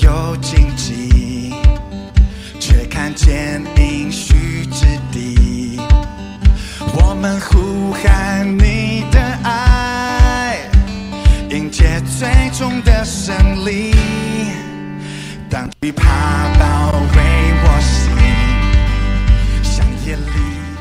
有荆棘，却看见应许之地。我们呼喊你的爱，迎接最终的胜利。当惧怕包围我心，像夜里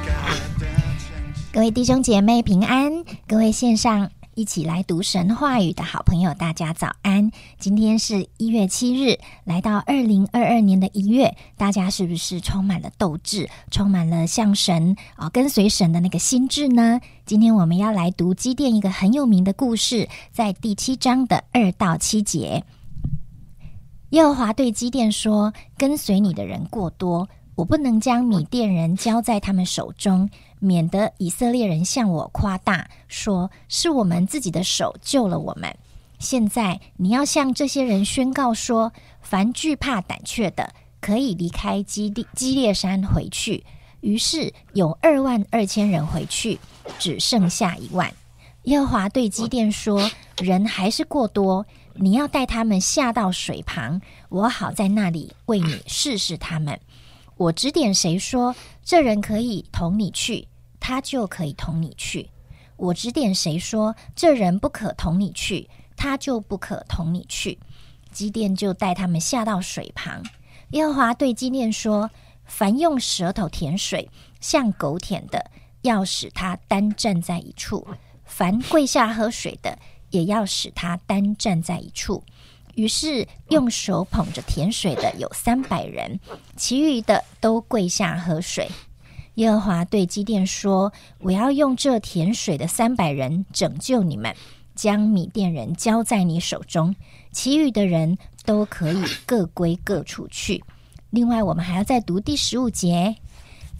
高的城墙。各位弟兄姐妹平安，各位线上一起来读神话语的好朋友，大家早安。今天是一月七日，来到二零二二年的一月，大家是不是充满了斗志，充满了向神啊、跟随神的那个心智呢？今天我们要来读基甸一个很有名的故事，在第七章的二到七节。耶和华对基甸说：“跟随你的人过多，我不能将米甸人交在他们手中，免得以色列人向我夸大，说是我们自己的手救了我们。现在你要向这些人宣告说：凡惧怕胆怯的，可以离开基地基列山回去。于是有二万二千人回去，只剩下一万。耶和华对基甸说：“人还是过多，你要带他们下到水旁，我好在那里为你试试他们。我指点谁说这人可以同你去，他就可以同你去；我指点谁说这人不可同你去，他就不可同你去。”基甸就带他们下到水旁。耶和华对基甸说：“凡用舌头舔水，像狗舔的，要使他单站在一处；凡跪下喝水的，也要使他单站在一处。”于是用手捧着甜水的有三百人，其余的都跪下喝水。耶和华对基甸说：“我要用这甜水的三百人拯救你们，将米甸人交在你手中，其余的人都可以各归各处去。”另外，我们还要再读第十五节。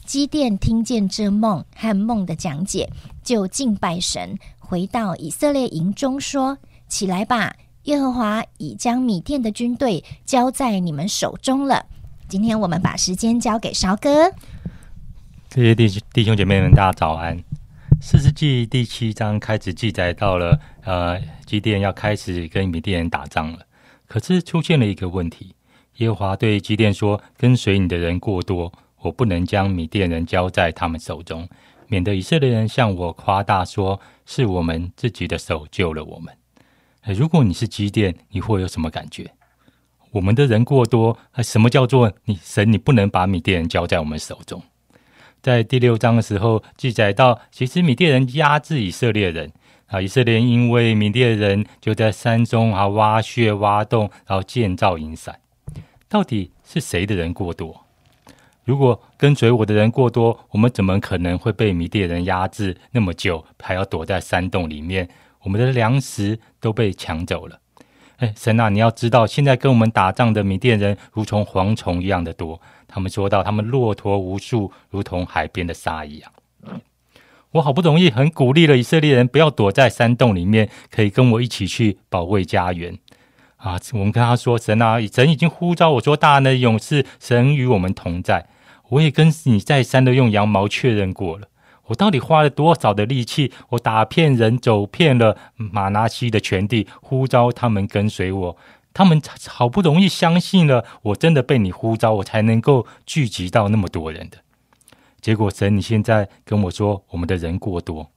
基甸听见这梦和梦的讲解，就敬拜神，回到以色列营中说：“起来吧，耶和华已将米甸的军队交在你们手中了。”今天我们把时间交给韶哥。这些弟弟兄姐妹们，大家早安。四世纪第七章开始记载到了，呃，基甸要开始跟米甸人打仗了。可是出现了一个问题，耶和华对基甸说：“跟随你的人过多，我不能将米甸人交在他们手中，免得以色列人向我夸大说，是我们自己的手救了我们。如果你是基甸，你会有什么感觉？我们的人过多，什么叫做你神？你不能把米甸人交在我们手中。在第六章的时候记载到，其实米甸人压制以色列人啊，以色列因为米甸人就在山中啊挖穴挖洞，然后建造营伞。到底是谁的人过多？如果跟随我的人过多，我们怎么可能会被米甸人压制那么久，还要躲在山洞里面？我们的粮食都被抢走了。哎，神啊，你要知道，现在跟我们打仗的米甸人如同蝗虫一样的多。他们说到，他们骆驼无数，如同海边的沙一样。我好不容易很鼓励了以色列人不要躲在山洞里面，可以跟我一起去保卫家园啊！我们跟他说，神啊，神已经呼召我说，大能的勇士，神与我们同在。我也跟你再三的用羊毛确认过了。我到底花了多少的力气？我打骗人，走遍了马拿西的全地，呼召他们跟随我。他们好不容易相信了，我真的被你呼召，我才能够聚集到那么多人的。结果神，你现在跟我说我们的人过多，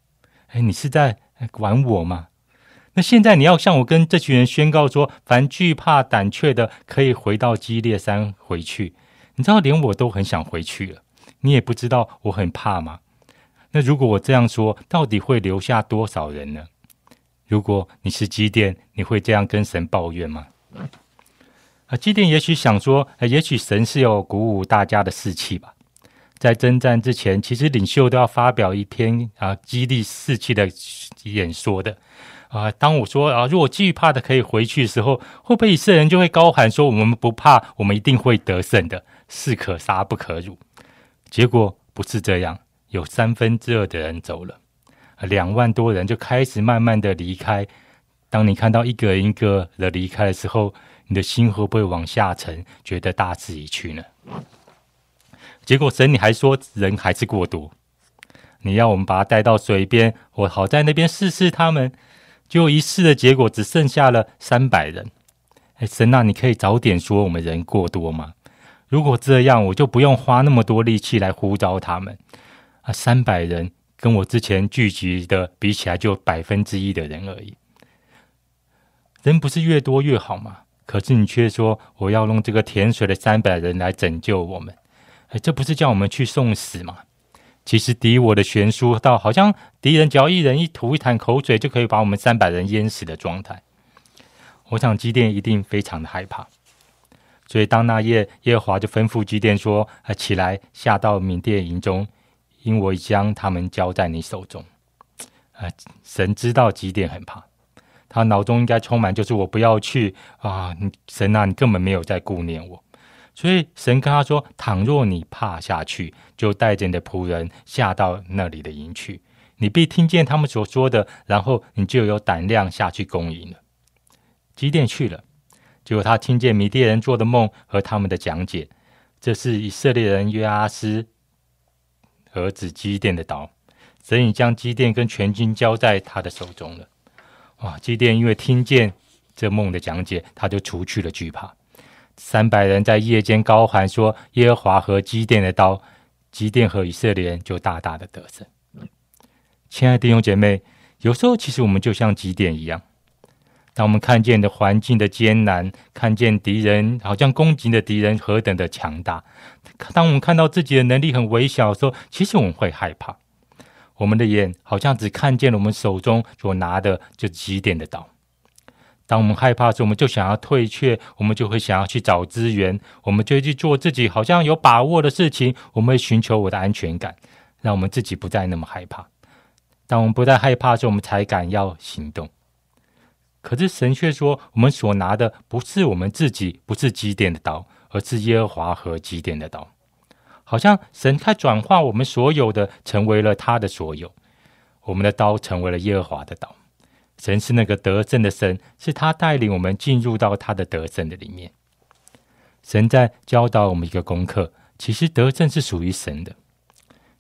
哎，你是在管我吗？那现在你要向我跟这群人宣告说，凡惧怕胆怯的，可以回到基列山回去。你知道，连我都很想回去了。你也不知道我很怕吗？那如果我这样说，到底会留下多少人呢？如果你是基甸，你会这样跟神抱怨吗？啊，基甸也许想说，呃也许神是有鼓舞大家的士气吧。在征战之前，其实领袖都要发表一篇啊激励士气的演说的。啊，当我说啊，如果惧怕的可以回去的时候，会不会以色列人就会高喊说：“我们不怕，我们一定会得胜的，士可杀不可辱。”结果不是这样，有三分之二的人走了，两万多人就开始慢慢的离开。当你看到一个一个的离开的时候，你的心会不会往下沉，觉得大势已去呢？结果神你还说人还是过多，你要我们把他带到水边，我好在那边试试他们。就一试的结果只剩下了三百人。哎，神啊，你可以早点说我们人过多吗？如果这样，我就不用花那么多力气来呼召他们啊！三百人跟我之前聚集的比起来，就百分之一的人而已。人不是越多越好吗？可是你却说我要用这个甜水的三百人来拯救我们，哎，这不是叫我们去送死吗？其实敌我的悬殊到好像敌人只要一人一吐一潭口水就可以把我们三百人淹死的状态。我想基甸一定非常的害怕。所以，当那夜，耶和华就吩咐基甸说：“啊，起来，下到缅甸营中，因我将他们交在你手中。”啊，神知道基甸很怕，他脑中应该充满就是我不要去啊！神啊，你根本没有在顾念我。所以，神跟他说：“倘若你怕下去，就带着你的仆人下到那里的营去，你必听见他们所说的，然后你就有胆量下去攻营了。”基甸去了。结果他听见米甸人做的梦和他们的讲解，这是以色列人约阿斯儿子基甸的刀，神已将基甸跟全军交在他的手中了。哇！基甸因为听见这梦的讲解，他就除去了惧怕。三百人在夜间高喊说：“耶和华和基甸的刀。”基甸和以色列人就大大的得胜。亲爱的弟兄姐妹，有时候其实我们就像基甸一样。当我们看见的环境的艰难，看见敌人好像攻击的敌人何等的强大，当我们看到自己的能力很微小的时候，其实我们会害怕。我们的眼好像只看见了我们手中所拿的就几点的刀。当我们害怕时，我们就想要退却，我们就会想要去找资源，我们就会去做自己好像有把握的事情，我们会寻求我的安全感，让我们自己不再那么害怕。当我们不再害怕时，我们才敢要行动。可是神却说，我们所拿的不是我们自己，不是基甸的刀，而是耶和华和基甸的刀。好像神他转化我们所有的，成为了他的所有。我们的刀成为了耶和华的刀。神是那个得胜的神，是他带领我们进入到他的得胜的里面。神在教导我们一个功课，其实得胜是属于神的。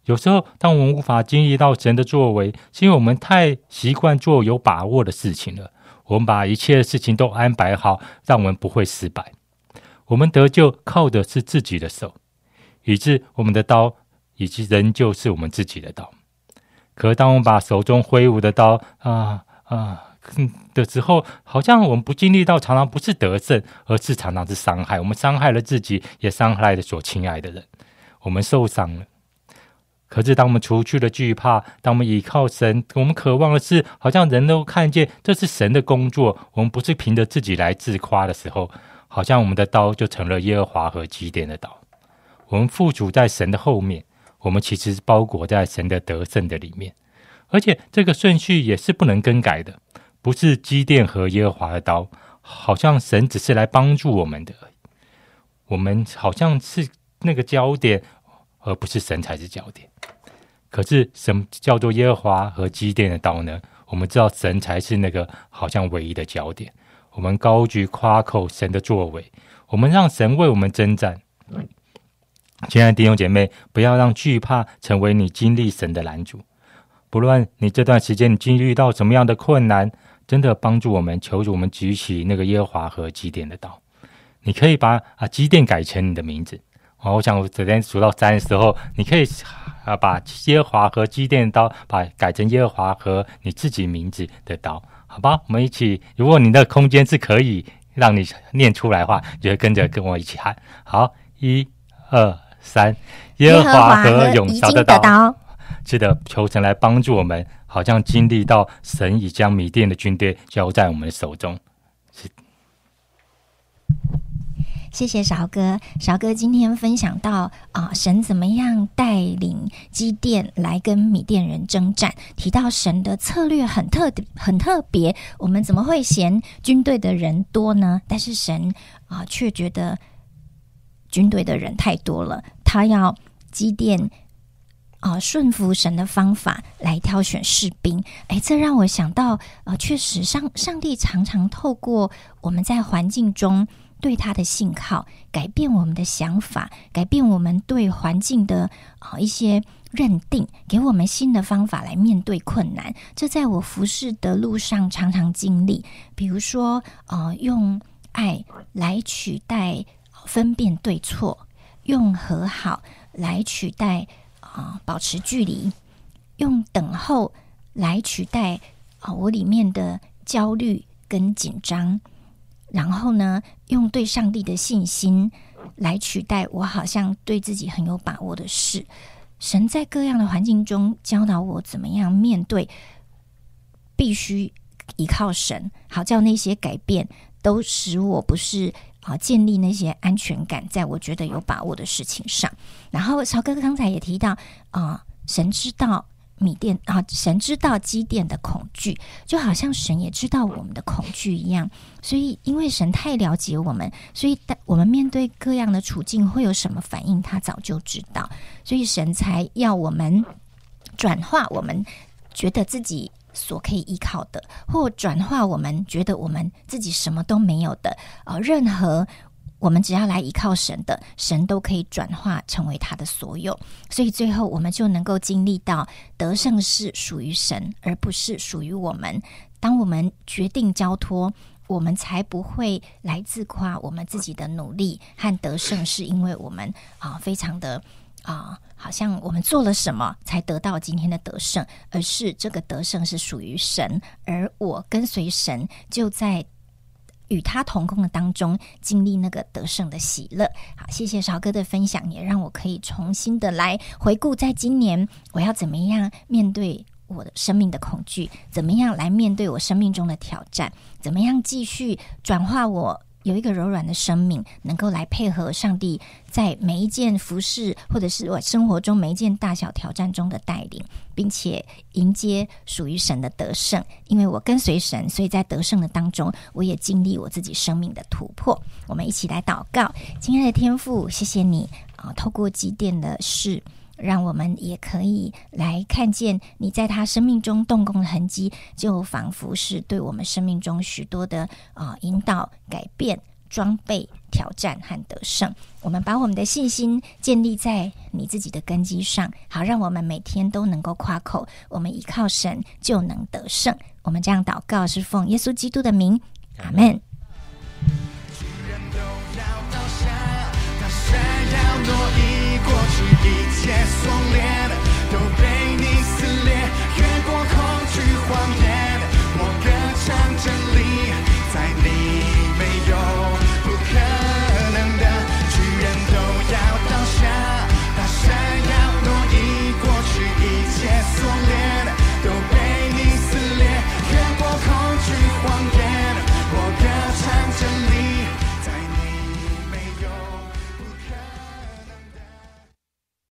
有时候，当我们无法经历到神的作为，是因为我们太习惯做有把握的事情了。我们把一切的事情都安排好，让我们不会失败。我们得救靠的是自己的手，以致我们的刀以及仍旧是我们自己的刀。可当我们把手中挥舞的刀啊啊的时候，好像我们不经历到，常常不是得胜，而是常常是伤害。我们伤害了自己，也伤害了所亲爱的人。我们受伤了。可是，当我们除去了惧怕，当我们倚靠神，我们渴望的是，好像人都看见这是神的工作，我们不是凭着自己来自夸的时候，好像我们的刀就成了耶和华和基甸的刀。我们附主在神的后面，我们其实是包裹在神的得胜的里面，而且这个顺序也是不能更改的，不是基甸和耶和华的刀，好像神只是来帮助我们的，我们好像是那个焦点。而不是神才是焦点。可是什么叫做耶和华和基甸的刀呢？我们知道神才是那个好像唯一的焦点。我们高举夸口神的作为，我们让神为我们征战。亲爱的弟兄姐妹，不要让惧怕成为你经历神的拦阻。不论你这段时间你经历到什么样的困难，真的帮助我们，求主我们举起那个耶和华和基甸的刀。你可以把啊基甸改成你的名字。哦，我想我昨天数到三的时候，你可以啊把耶和华和基甸刀把改成耶和华和你自己名字的刀，好吧？我们一起，如果你的空间是可以让你念出来的话，就跟着跟我一起喊。好，一、二、三，耶和华和永烧的刀。记得，求神来帮助我们，好像经历到神已将米甸的军队交在我们的手中。是。谢谢勺哥，勺哥今天分享到啊，神怎么样带领基甸来跟米甸人征战？提到神的策略很特很特别，我们怎么会嫌军队的人多呢？但是神啊，却觉得军队的人太多了，他要基甸啊顺服神的方法来挑选士兵。哎，这让我想到啊，确实上上帝常常透过我们在环境中。对他的信号，改变我们的想法，改变我们对环境的啊一些认定，给我们新的方法来面对困难。这在我服侍的路上常常经历。比如说，呃，用爱来取代分辨对错，用和好来取代啊保持距离，用等候来取代啊我里面的焦虑跟紧张，然后呢，用对上帝的信心来取代我好像对自己很有把握的事。神在各样的环境中教导我怎么样面对，必须依靠神，好叫那些改变都使我不是啊建立那些安全感，在我觉得有把握的事情上。然后曹哥哥刚才也提到啊，神知道。米店啊，神知道基甸的恐惧，就好像神也知道我们的恐惧一样。所以，因为神太了解我们，所以我们面对各样的处境会有什么反应，他早就知道。所以，神才要我们转化我们觉得自己所可以依靠的，或转化我们觉得我们自己什么都没有的啊，任何。我们只要来依靠神的，神都可以转化成为他的所有，所以最后我们就能够经历到得胜是属于神，而不是属于我们。当我们决定交托，我们才不会来自夸我们自己的努力和得胜，是因为我们啊非常的啊，好像我们做了什么才得到今天的得胜，而是这个得胜是属于神，而我跟随神就在。与他同工的当中，经历那个得胜的喜乐。好，谢谢少哥的分享，也让我可以重新的来回顾，在今年我要怎么样面对我的生命的恐惧，怎么样来面对我生命中的挑战，怎么样继续转化我。有一个柔软的生命，能够来配合上帝在每一件服饰，或者是我生活中每一件大小挑战中的带领，并且迎接属于神的得胜。因为我跟随神，所以在得胜的当中，我也经历我自己生命的突破。我们一起来祷告，亲爱的天父，谢谢你啊！透过积电的事。让我们也可以来看见你在他生命中动工的痕迹，就仿佛是对我们生命中许多的啊引导、改变、装备、挑战和得胜。我们把我们的信心建立在你自己的根基上，好让我们每天都能够夸口：我们依靠神就能得胜。我们这样祷告是奉耶稣基督的名，阿门。一切锁链都被你撕裂越过恐惧谎言